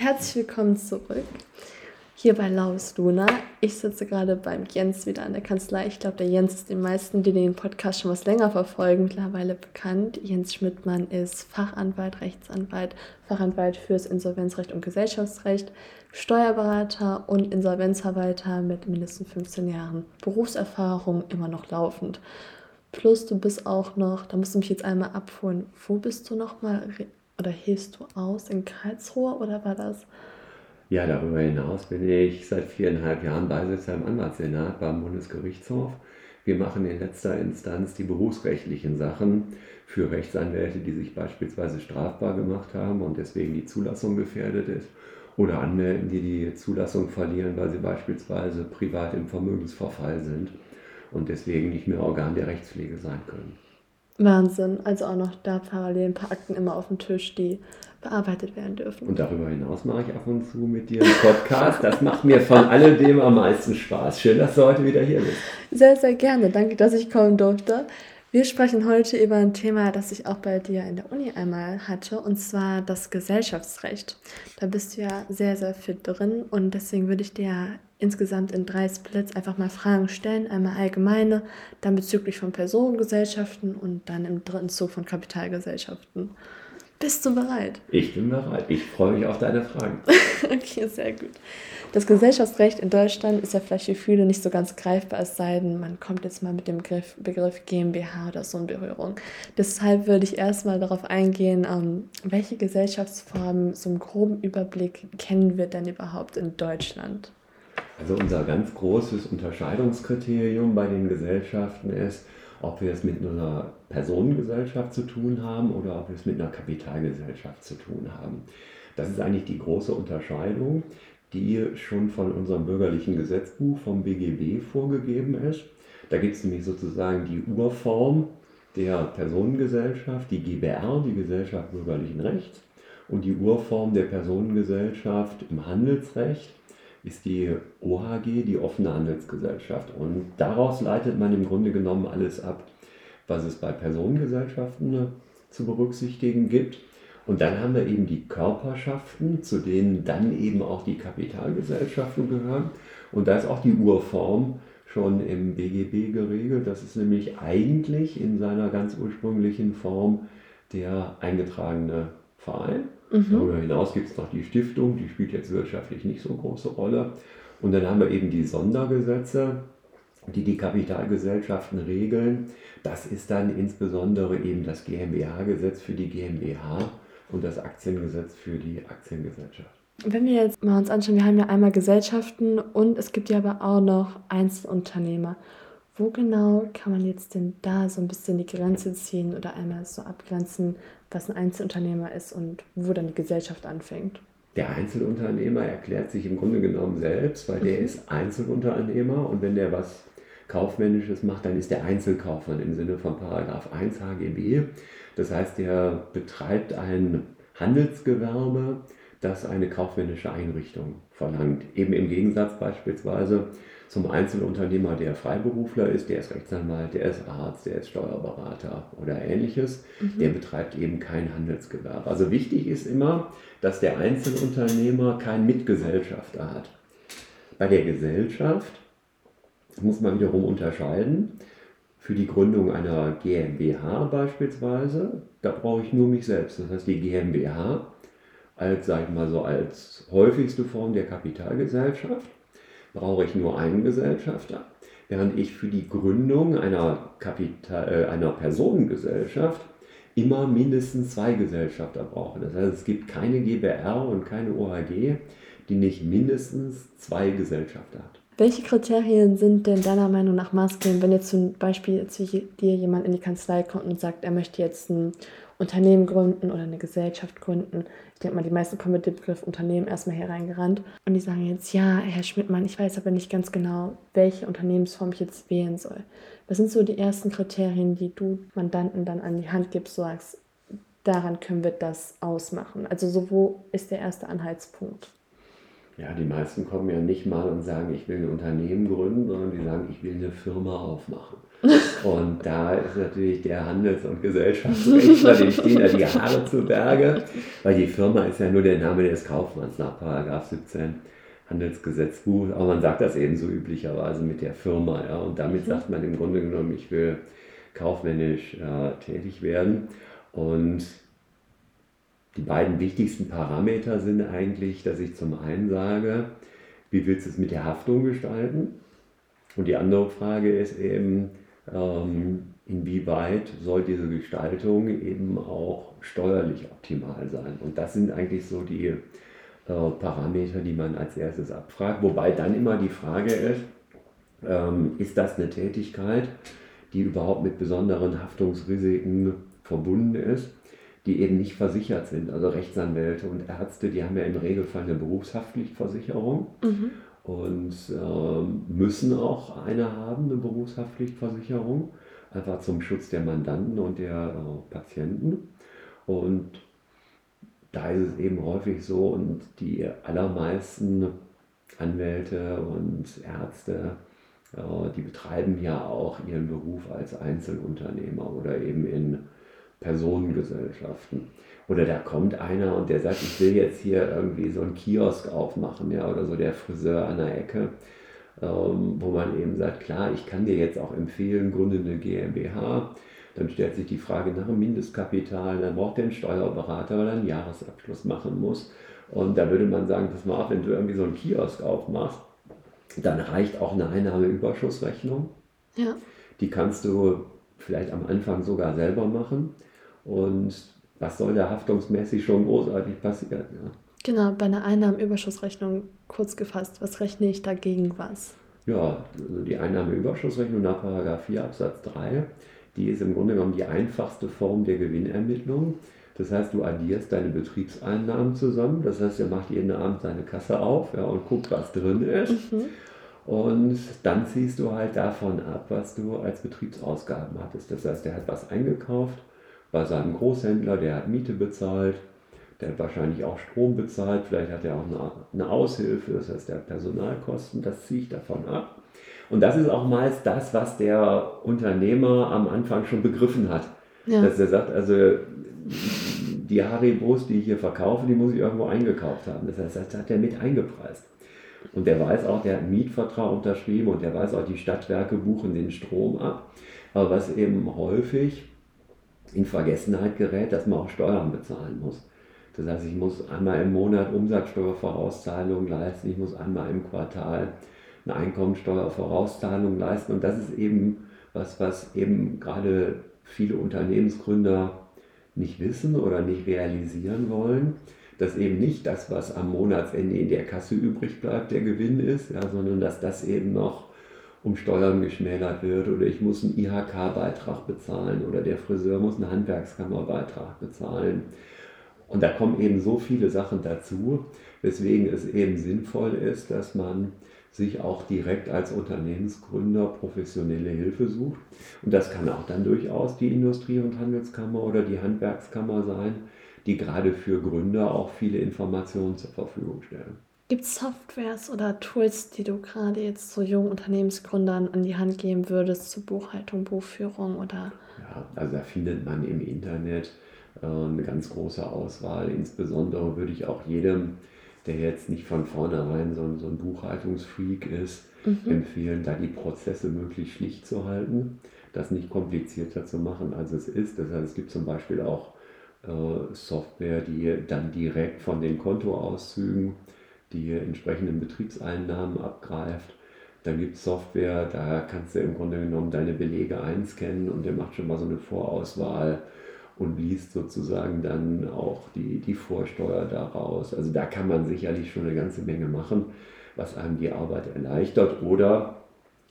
Herzlich willkommen zurück hier bei Laus Luna. Ich sitze gerade beim Jens wieder an der Kanzlei. Ich glaube, der Jens ist den meisten, die den Podcast schon was länger verfolgen, mittlerweile bekannt. Jens Schmidtmann ist Fachanwalt, Rechtsanwalt, Fachanwalt fürs Insolvenzrecht und Gesellschaftsrecht, Steuerberater und Insolvenzverwalter mit mindestens 15 Jahren Berufserfahrung, immer noch laufend. Plus du bist auch noch, da musst du mich jetzt einmal abholen, wo bist du nochmal oder hilfst du aus? In Karlsruhe oder war das? Ja, darüber hinaus bin ich seit viereinhalb Jahren Beisitzer im Anwaltssenat beim Bundesgerichtshof. Wir machen in letzter Instanz die berufsrechtlichen Sachen für Rechtsanwälte, die sich beispielsweise strafbar gemacht haben und deswegen die Zulassung gefährdet ist. Oder Anwälten, die die Zulassung verlieren, weil sie beispielsweise privat im Vermögensverfall sind und deswegen nicht mehr Organ der Rechtspflege sein können. Wahnsinn. Also auch noch da parallel ein paar Akten immer auf dem Tisch, die bearbeitet werden dürfen. Und darüber hinaus mache ich ab und zu mit dir einen Podcast. Das macht mir von alledem am meisten Spaß. Schön, dass du heute wieder hier bist. Sehr, sehr gerne. Danke, dass ich kommen durfte. Wir sprechen heute über ein Thema, das ich auch bei dir in der Uni einmal hatte, und zwar das Gesellschaftsrecht. Da bist du ja sehr, sehr fit drin und deswegen würde ich dir insgesamt in drei Splits einfach mal Fragen stellen. Einmal allgemeine, dann bezüglich von Personengesellschaften und dann im dritten Zug von Kapitalgesellschaften. Bist du bereit? Ich bin bereit. Ich freue mich auf deine Fragen. okay, sehr gut. Das Gesellschaftsrecht in Deutschland ist ja vielleicht für viele nicht so ganz greifbar, es sei denn, man kommt jetzt mal mit dem Begriff, Begriff GmbH oder so in Berührung. Deshalb würde ich erstmal darauf eingehen, ähm, welche Gesellschaftsformen, so einen groben Überblick kennen wir denn überhaupt in Deutschland? Also unser ganz großes Unterscheidungskriterium bei den Gesellschaften ist, ob wir es mit einer Personengesellschaft zu tun haben oder ob wir es mit einer Kapitalgesellschaft zu tun haben. Das ist eigentlich die große Unterscheidung, die schon von unserem bürgerlichen Gesetzbuch vom BGB vorgegeben ist. Da gibt es nämlich sozusagen die Urform der Personengesellschaft, die GBR, die Gesellschaft bürgerlichen Rechts, und die Urform der Personengesellschaft im Handelsrecht ist die OHG, die offene Handelsgesellschaft. Und daraus leitet man im Grunde genommen alles ab, was es bei Personengesellschaften äh, zu berücksichtigen gibt. Und dann haben wir eben die Körperschaften, zu denen dann eben auch die Kapitalgesellschaften gehören. Und da ist auch die Urform schon im BGB geregelt. Das ist nämlich eigentlich in seiner ganz ursprünglichen Form der eingetragene Verein. Mhm. Darüber hinaus gibt es noch die Stiftung, die spielt jetzt wirtschaftlich nicht so eine große Rolle. Und dann haben wir eben die Sondergesetze, die die Kapitalgesellschaften regeln. Das ist dann insbesondere eben das GmbH-Gesetz für die GmbH und das Aktiengesetz für die Aktiengesellschaft. Wenn wir jetzt mal uns anschauen, wir haben ja einmal Gesellschaften und es gibt ja aber auch noch Einzelunternehmer. Wo genau kann man jetzt denn da so ein bisschen die Grenze ziehen oder einmal so abgrenzen, was ein Einzelunternehmer ist und wo dann die Gesellschaft anfängt? Der Einzelunternehmer erklärt sich im Grunde genommen selbst, weil der mhm. ist Einzelunternehmer und wenn der was Kaufmännisches macht, dann ist der Einzelkaufmann im Sinne von Paragraph 1 HGB. Das heißt, der betreibt ein Handelsgewerbe, das eine kaufmännische Einrichtung verlangt. Eben im Gegensatz beispielsweise zum Einzelunternehmer, der Freiberufler ist, der ist Rechtsanwalt, der ist Arzt, der ist Steuerberater oder ähnliches, mhm. der betreibt eben kein Handelsgewerbe. Also wichtig ist immer, dass der Einzelunternehmer keinen Mitgesellschafter hat. Bei der Gesellschaft muss man wiederum unterscheiden. Für die Gründung einer GmbH beispielsweise, da brauche ich nur mich selbst. Das heißt, die GmbH als, sag ich mal so, als häufigste Form der Kapitalgesellschaft brauche ich nur einen Gesellschafter, während ich für die Gründung einer, Kapital, äh, einer Personengesellschaft immer mindestens zwei Gesellschafter brauche. Das heißt, es gibt keine GBR und keine OHG, die nicht mindestens zwei Gesellschafter hat. Welche Kriterien sind denn deiner Meinung nach maßgebend, wenn jetzt zum Beispiel zu dir jemand in die Kanzlei kommt und sagt, er möchte jetzt ein Unternehmen gründen oder eine Gesellschaft gründen. Ich denke mal, die meisten kommen mit dem Begriff Unternehmen erstmal hereingerannt und die sagen jetzt, ja, Herr Schmidtmann, ich weiß aber nicht ganz genau, welche Unternehmensform ich jetzt wählen soll. Was sind so die ersten Kriterien, die du Mandanten dann an die Hand gibst, sagst, daran können wir das ausmachen? Also so, wo ist der erste Anhaltspunkt? Ja, die meisten kommen ja nicht mal und sagen, ich will ein Unternehmen gründen, sondern die sagen, ich will eine Firma aufmachen. Und da ist natürlich der Handels- und Gesellschaftsrechtler, dem stehen da die Haare zu Berge, weil die Firma ist ja nur der Name des Kaufmanns nach Paragraph 17 Handelsgesetzbuch. Aber man sagt das eben so üblicherweise mit der Firma. Ja, und damit mhm. sagt man im Grunde genommen, ich will kaufmännisch äh, tätig werden. Und die beiden wichtigsten Parameter sind eigentlich, dass ich zum einen sage, wie willst du es mit der Haftung gestalten? Und die andere Frage ist eben, ähm, inwieweit soll diese Gestaltung eben auch steuerlich optimal sein? Und das sind eigentlich so die äh, Parameter, die man als erstes abfragt. Wobei dann immer die Frage ist, ähm, ist das eine Tätigkeit, die überhaupt mit besonderen Haftungsrisiken verbunden ist? Die eben nicht versichert sind. Also Rechtsanwälte und Ärzte, die haben ja im Regelfall eine Berufshaftpflichtversicherung mhm. und äh, müssen auch eine haben, eine Berufshaftpflichtversicherung, einfach zum Schutz der Mandanten und der äh, Patienten. Und da ist es eben häufig so und die allermeisten Anwälte und Ärzte, äh, die betreiben ja auch ihren Beruf als Einzelunternehmer oder eben in Personengesellschaften. Oder da kommt einer und der sagt, ich will jetzt hier irgendwie so einen Kiosk aufmachen, ja, oder so der Friseur an der Ecke, ähm, wo man eben sagt, klar, ich kann dir jetzt auch empfehlen, gründe eine GmbH. Dann stellt sich die Frage nach dem Mindestkapital, dann braucht der einen Steuerberater, weil er einen Jahresabschluss machen muss. Und da würde man sagen, pass mal auf, wenn du irgendwie so einen Kiosk aufmachst, dann reicht auch eine Einnahmeüberschussrechnung. Ja. Die kannst du vielleicht am Anfang sogar selber machen. Und was soll da haftungsmäßig schon großartig passieren? Ja? Genau, bei einer Einnahmenüberschussrechnung kurz gefasst, was rechne ich dagegen was? Ja, also die Einnahmeüberschussrechnung nach 4 Absatz 3, die ist im Grunde genommen die einfachste Form der Gewinnermittlung. Das heißt, du addierst deine Betriebseinnahmen zusammen. Das heißt, er macht jeden Abend seine Kasse auf ja, und guckt, was drin ist. Mhm. Und dann ziehst du halt davon ab, was du als Betriebsausgaben hattest. Das heißt, er hat was eingekauft bei seinem Großhändler, der hat Miete bezahlt, der hat wahrscheinlich auch Strom bezahlt, vielleicht hat er auch eine, eine Aushilfe, das heißt, der hat Personalkosten, das ziehe ich davon ab. Und das ist auch meist das, was der Unternehmer am Anfang schon begriffen hat. Ja. Dass er sagt, also die Haribos, die ich hier verkaufe, die muss ich irgendwo eingekauft haben. Das heißt, das hat er mit eingepreist. Und der weiß auch, der hat einen Mietvertrag unterschrieben und der weiß auch, die Stadtwerke buchen den Strom ab. Aber was eben häufig in Vergessenheit gerät, dass man auch Steuern bezahlen muss. Das heißt, ich muss einmal im Monat Umsatzsteuervorauszahlung leisten, ich muss einmal im Quartal eine Einkommensteuervorauszahlung leisten und das ist eben was, was eben gerade viele Unternehmensgründer nicht wissen oder nicht realisieren wollen, dass eben nicht das, was am Monatsende in der Kasse übrig bleibt, der Gewinn ist, ja, sondern dass das eben noch um Steuern geschmälert wird oder ich muss einen IHK-Beitrag bezahlen oder der Friseur muss einen Handwerkskammerbeitrag bezahlen. Und da kommen eben so viele Sachen dazu, weswegen es eben sinnvoll ist, dass man sich auch direkt als Unternehmensgründer professionelle Hilfe sucht. Und das kann auch dann durchaus die Industrie- und Handelskammer oder die Handwerkskammer sein, die gerade für Gründer auch viele Informationen zur Verfügung stellen. Gibt es Softwares oder Tools, die du gerade jetzt so jungen Unternehmensgründern an die Hand geben würdest zur Buchhaltung, Buchführung oder? Ja, also da findet man im Internet äh, eine ganz große Auswahl. Insbesondere würde ich auch jedem, der jetzt nicht von vornherein so, so ein Buchhaltungsfreak ist, mhm. empfehlen, da die Prozesse möglichst schlicht zu halten, das nicht komplizierter zu machen, als es ist. Das heißt, es gibt zum Beispiel auch äh, Software, die dann direkt von den Kontoauszügen die entsprechenden Betriebseinnahmen abgreift. Da gibt es Software, da kannst du im Grunde genommen deine Belege einscannen und der macht schon mal so eine Vorauswahl und liest sozusagen dann auch die, die Vorsteuer daraus. Also da kann man sicherlich schon eine ganze Menge machen, was einem die Arbeit erleichtert. Oder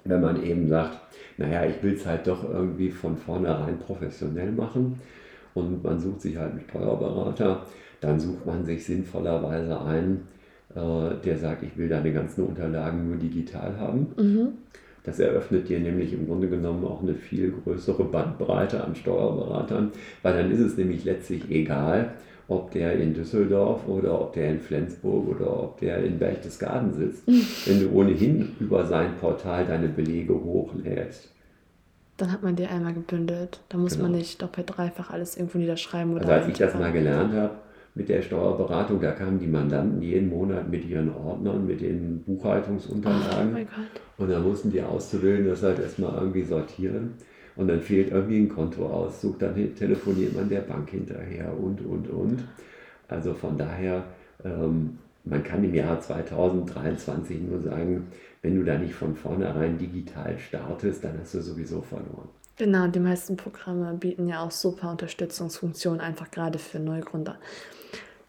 wenn man eben sagt, naja, ich will es halt doch irgendwie von vornherein professionell machen und man sucht sich halt einen Steuerberater, dann sucht man sich sinnvollerweise ein, äh, der sagt, ich will deine ganzen Unterlagen nur digital haben. Mhm. Das eröffnet dir nämlich im Grunde genommen auch eine viel größere Bandbreite an Steuerberatern, weil dann ist es nämlich letztlich egal, ob der in Düsseldorf oder ob der in Flensburg oder ob der in Berchtesgaden sitzt. Wenn du ohnehin über sein Portal deine Belege hochlädst, dann hat man die einmal gebündelt. Da muss genau. man nicht doppelt dreifach alles irgendwo niederschreiben. Oder also als ich das mal gelernt habe mit der Steuerberatung, da kamen die Mandanten jeden Monat mit ihren Ordnern, mit den Buchhaltungsunterlagen. Oh und da mussten die Auszubildenden das halt erstmal irgendwie sortieren. Und dann fehlt irgendwie ein Kontoauszug, dann telefoniert man der Bank hinterher und, und, und. Also von daher, ähm, man kann im Jahr 2023 nur sagen, wenn du da nicht von vornherein digital startest, dann hast du sowieso verloren. Genau, die meisten Programme bieten ja auch super Unterstützungsfunktionen, einfach gerade für Neugründer.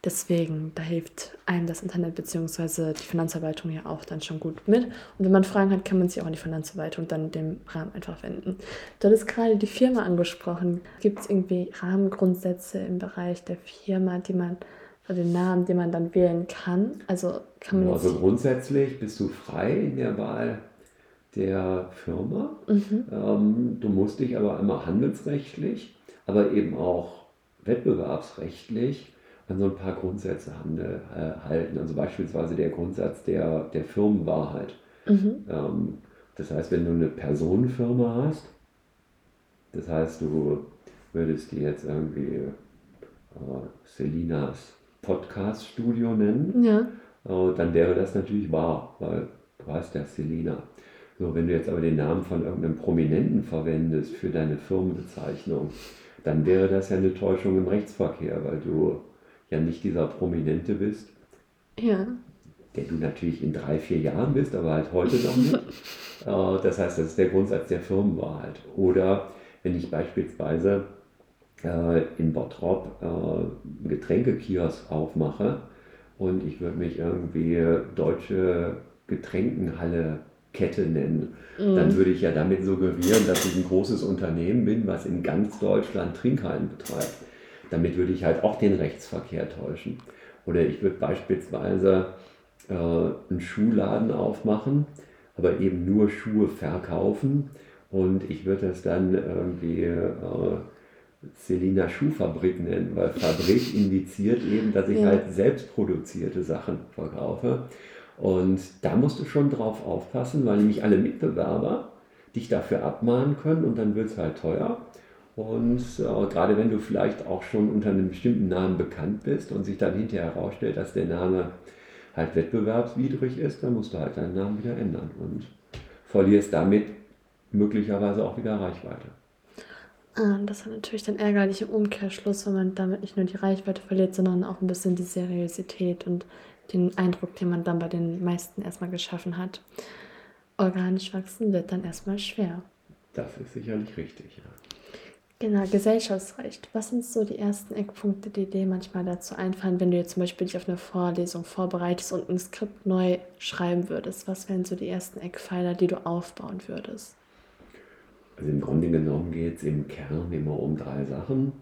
Deswegen, da hilft einem das Internet bzw. die Finanzverwaltung ja auch dann schon gut mit. Und wenn man Fragen hat, kann man sich auch an die Finanzverwaltung dann in dem Rahmen einfach wenden. Du hattest gerade die Firma angesprochen. Gibt es irgendwie Rahmengrundsätze im Bereich der Firma, die man den Namen, den man dann wählen kann? Also kann man also grundsätzlich bist du frei in der Wahl der Firma. Mhm. Ähm, du musst dich aber einmal handelsrechtlich, aber eben auch wettbewerbsrechtlich an so ein paar Grundsätze handel, äh, halten. Also beispielsweise der Grundsatz der, der Firmenwahrheit. Mhm. Ähm, das heißt, wenn du eine Personenfirma hast, das heißt, du würdest die jetzt irgendwie äh, Selinas Podcast-Studio nennen, ja. äh, dann wäre das natürlich wahr, weil du heißt ja Selina. So, wenn du jetzt aber den Namen von irgendeinem Prominenten verwendest für deine Firmenbezeichnung, dann wäre das ja eine Täuschung im Rechtsverkehr, weil du ja nicht dieser Prominente bist. Ja. Der du natürlich in drei, vier Jahren bist, aber halt heute noch nicht. äh, das heißt, das ist der Grundsatz der Firmenwahrheit. Oder wenn ich beispielsweise äh, in Bottrop äh, einen Getränkekiosk aufmache und ich würde mich irgendwie Deutsche Getränkenhalle Kette nennen, mhm. dann würde ich ja damit suggerieren, dass ich ein großes Unternehmen bin, was in ganz Deutschland Trinkhallen betreibt. Damit würde ich halt auch den Rechtsverkehr täuschen. Oder ich würde beispielsweise äh, einen Schuhladen aufmachen, aber eben nur Schuhe verkaufen und ich würde das dann irgendwie äh, Selina Schuhfabrik nennen, weil Fabrik indiziert eben, dass ich ja. halt selbst produzierte Sachen verkaufe. Und da musst du schon drauf aufpassen, weil nämlich alle Mitbewerber dich dafür abmahnen können und dann wird es halt teuer. Und äh, gerade wenn du vielleicht auch schon unter einem bestimmten Namen bekannt bist und sich dann hinterher herausstellt, dass der Name halt wettbewerbswidrig ist, dann musst du halt deinen Namen wieder ändern und verlierst damit möglicherweise auch wieder Reichweite. Ah, das hat natürlich dann ärgerlich im Umkehrschluss, wenn man damit nicht nur die Reichweite verliert, sondern auch ein bisschen die Seriosität und den Eindruck, den man dann bei den meisten erstmal geschaffen hat. Organisch wachsen wird dann erstmal schwer. Das ist sicherlich richtig, ja. Genau, Gesellschaftsrecht. Was sind so die ersten Eckpunkte, die dir manchmal dazu einfallen, wenn du jetzt zum Beispiel dich auf eine Vorlesung vorbereitest und ein Skript neu schreiben würdest? Was wären so die ersten Eckpfeiler, die du aufbauen würdest? Also im Grunde genommen geht es im Kern immer um drei Sachen.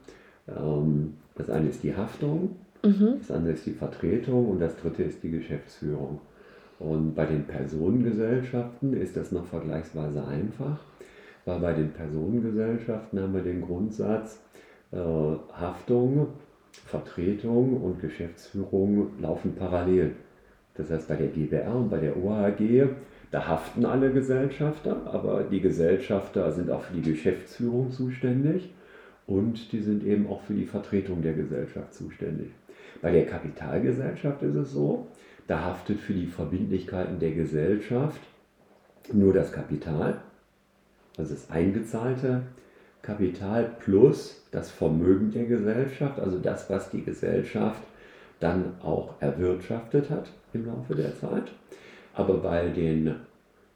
Ähm, das eine ist die Haftung, mhm. das andere ist die Vertretung und das dritte ist die Geschäftsführung. Und bei den Personengesellschaften ist das noch vergleichsweise einfach, weil bei den Personengesellschaften haben wir den Grundsatz, äh, Haftung, Vertretung und Geschäftsführung laufen parallel. Das heißt, bei der GBR und bei der OAG da haften alle Gesellschafter, aber die Gesellschafter sind auch für die Geschäftsführung zuständig und die sind eben auch für die Vertretung der Gesellschaft zuständig. Bei der Kapitalgesellschaft ist es so, da haftet für die Verbindlichkeiten der Gesellschaft nur das Kapital, also das eingezahlte Kapital plus das Vermögen der Gesellschaft, also das, was die Gesellschaft dann auch erwirtschaftet hat im Laufe der Zeit. Aber bei den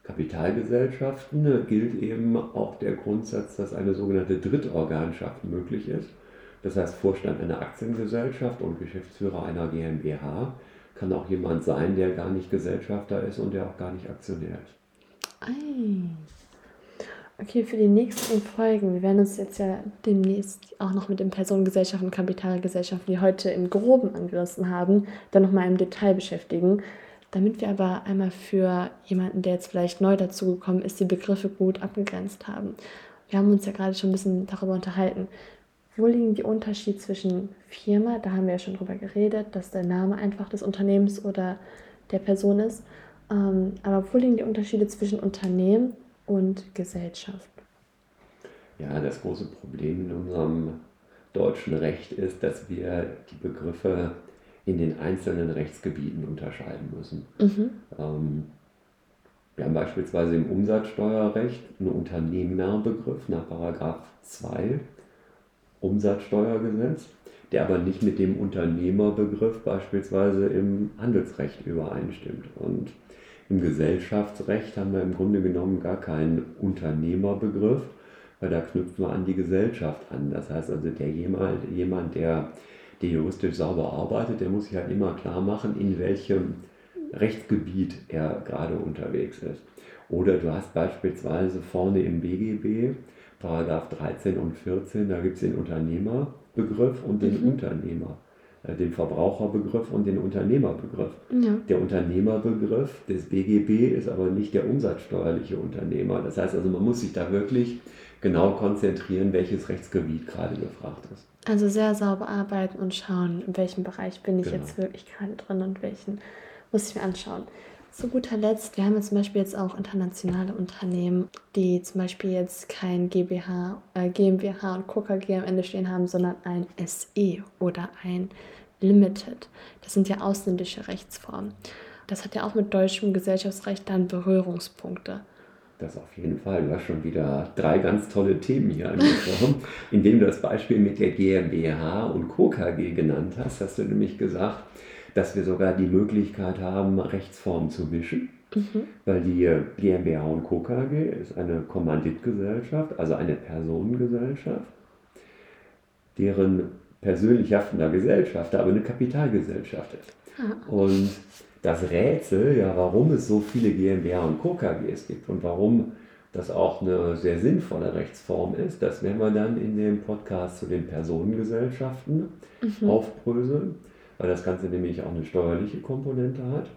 Kapitalgesellschaften gilt eben auch der Grundsatz, dass eine sogenannte Drittorganschaft möglich ist. Das heißt, Vorstand einer Aktiengesellschaft und Geschäftsführer einer GmbH kann auch jemand sein, der gar nicht Gesellschafter ist und der auch gar nicht Aktionär ist. Ei. Okay, für die nächsten Folgen, wir werden uns jetzt ja demnächst auch noch mit den Personengesellschaften und Kapitalgesellschaften, die heute im Groben angerissen haben, dann nochmal im Detail beschäftigen. Damit wir aber einmal für jemanden, der jetzt vielleicht neu dazugekommen ist, die Begriffe gut abgegrenzt haben. Wir haben uns ja gerade schon ein bisschen darüber unterhalten. Wo liegen die Unterschiede zwischen Firma, da haben wir ja schon drüber geredet, dass der Name einfach des Unternehmens oder der Person ist. Ähm, aber wo liegen die Unterschiede zwischen Unternehmen und Gesellschaft? Ja, das große Problem in unserem deutschen Recht ist, dass wir die Begriffe in den einzelnen Rechtsgebieten unterscheiden müssen. Mhm. Ähm, wir haben beispielsweise im Umsatzsteuerrecht einen Unternehmerbegriff nach Paragraph 2 Umsatzsteuergesetz, der aber nicht mit dem Unternehmerbegriff beispielsweise im Handelsrecht übereinstimmt. Und im Gesellschaftsrecht haben wir im Grunde genommen gar keinen Unternehmerbegriff, weil da knüpfen wir an die Gesellschaft an. Das heißt also, der jemand, jemand der, der juristisch sauber arbeitet, der muss sich halt immer klar machen, in welchem Rechtsgebiet er gerade unterwegs ist. Oder du hast beispielsweise vorne im BGB, Paragraph 13 und 14, da gibt es den Unternehmerbegriff und den mhm. Unternehmer, äh, den Verbraucherbegriff und den Unternehmerbegriff. Ja. Der Unternehmerbegriff des BGB ist aber nicht der umsatzsteuerliche Unternehmer. Das heißt also, man muss sich da wirklich genau konzentrieren, welches Rechtsgebiet gerade gefragt ist. Also sehr sauber arbeiten und schauen, in welchem Bereich bin ich genau. jetzt wirklich gerade drin und welchen muss ich mir anschauen. Zu guter Letzt, wir haben jetzt zum Beispiel jetzt auch internationale Unternehmen, die zum Beispiel jetzt kein GmbH, äh, GmbH und KKG am Ende stehen haben, sondern ein SE oder ein Limited. Das sind ja ausländische Rechtsformen. Das hat ja auch mit deutschem Gesellschaftsrecht dann Berührungspunkte. Das auf jeden Fall. Du hast schon wieder drei ganz tolle Themen hier angesprochen. Indem du das Beispiel mit der GmbH und Co. KG genannt hast, hast du nämlich gesagt, dass wir sogar die Möglichkeit haben, Rechtsformen zu mischen. Mhm. Weil die GmbH und Co. KG ist eine Kommanditgesellschaft, also eine Personengesellschaft, deren persönlich haftender Gesellschafter aber eine Kapitalgesellschaft ist. Ah. Und das Rätsel, ja, warum es so viele GmbH und Co. KGs gibt und warum das auch eine sehr sinnvolle Rechtsform ist, das werden wir dann in dem Podcast zu den Personengesellschaften mhm. aufbröseln, weil das Ganze nämlich auch eine steuerliche Komponente hat.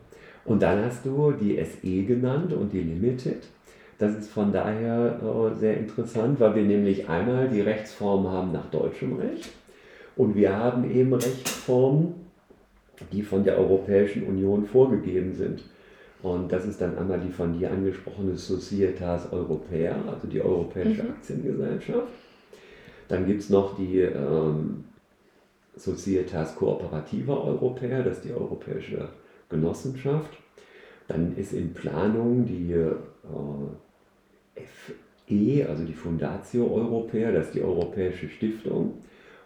Und dann hast du die SE genannt und die Limited. Das ist von daher äh, sehr interessant, weil wir nämlich einmal die Rechtsform haben nach deutschem Recht und wir haben eben Rechtsformen die von der Europäischen Union vorgegeben sind. Und das ist dann einmal die von dir angesprochene Societas Europea, also die Europäische mhm. Aktiengesellschaft. Dann gibt es noch die ähm, Societas Cooperativa Europea, das ist die Europäische Genossenschaft. Dann ist in Planung die äh, FE, also die Fundatio Europea, das ist die Europäische Stiftung.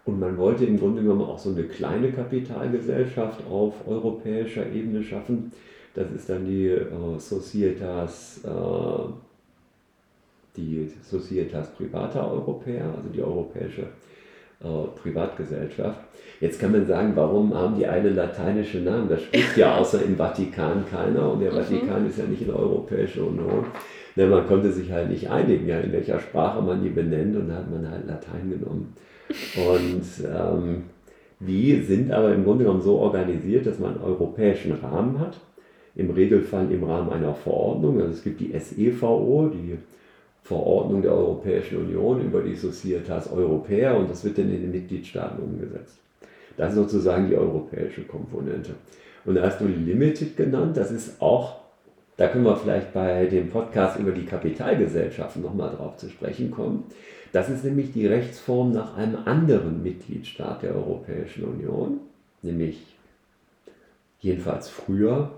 Und man wollte im Grunde genommen auch so eine kleine Kapitalgesellschaft auf europäischer Ebene schaffen. Das ist dann die äh, Societas, äh, die Societas Privata Europea, also die europäische äh, Privatgesellschaft. Jetzt kann man sagen, warum haben die eine lateinische Namen? Das spricht ja außer im Vatikan keiner und der mhm. Vatikan ist ja nicht in der Europäischen Union. Ne, man konnte sich halt nicht einigen, ja, in welcher Sprache man die benennt und da hat man halt Latein genommen. Und ähm, die sind aber im Grunde genommen so organisiert, dass man einen europäischen Rahmen hat. Im Regelfall im Rahmen einer Verordnung. Also es gibt die SEVO, die Verordnung der Europäischen Union über die Societas Europea und das wird dann in den Mitgliedstaaten umgesetzt. Das ist sozusagen die europäische Komponente. Und da hast du Limited genannt, das ist auch, da können wir vielleicht bei dem Podcast über die Kapitalgesellschaften nochmal drauf zu sprechen kommen. Das ist nämlich die Rechtsform nach einem anderen Mitgliedstaat der Europäischen Union, nämlich jedenfalls früher,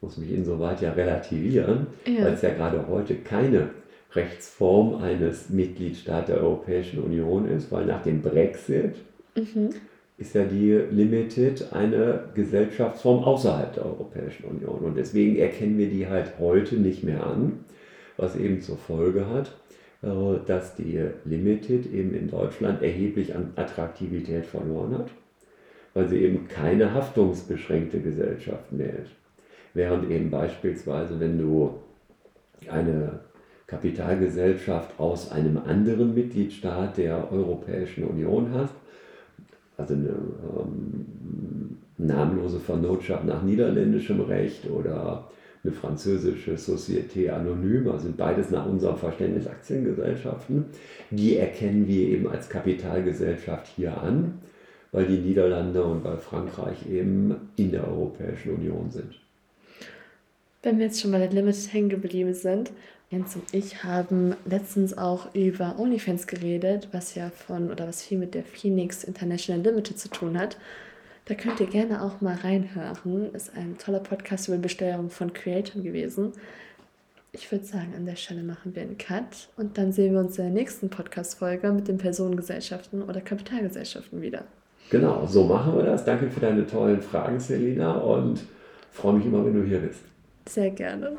muss mich insoweit ja relativieren, ja. weil es ja gerade heute keine Rechtsform eines Mitgliedstaats der Europäischen Union ist, weil nach dem Brexit mhm. ist ja die Limited eine Gesellschaftsform außerhalb der Europäischen Union. Und deswegen erkennen wir die halt heute nicht mehr an, was eben zur Folge hat, äh, dass die Limited eben in Deutschland erheblich an Attraktivität verloren hat, weil sie eben keine haftungsbeschränkte Gesellschaft mehr ist. Während eben beispielsweise, wenn du eine Kapitalgesellschaft aus einem anderen Mitgliedstaat der Europäischen Union hast, also eine ähm, namenlose Vernotschaft nach niederländischem Recht oder eine französische Société Anonyme, also sind beides nach unserem Verständnis Aktiengesellschaften. Die erkennen wir eben als Kapitalgesellschaft hier an, weil die Niederlande und weil Frankreich eben in der Europäischen Union sind. Wenn wir jetzt schon bei der Limited hängen geblieben sind, Jens und ich haben letztens auch über OnlyFans geredet, was ja von oder was viel mit der Phoenix International Limited zu tun hat. Da könnt ihr gerne auch mal reinhören. Ist ein toller Podcast über Besteuerung von Creatoren gewesen. Ich würde sagen, an der Stelle machen wir einen Cut und dann sehen wir uns in der nächsten Podcast-Folge mit den Personengesellschaften oder Kapitalgesellschaften wieder. Genau, so machen wir das. Danke für deine tollen Fragen, Selina, und freue mich immer, wenn du hier bist. Sehr gerne.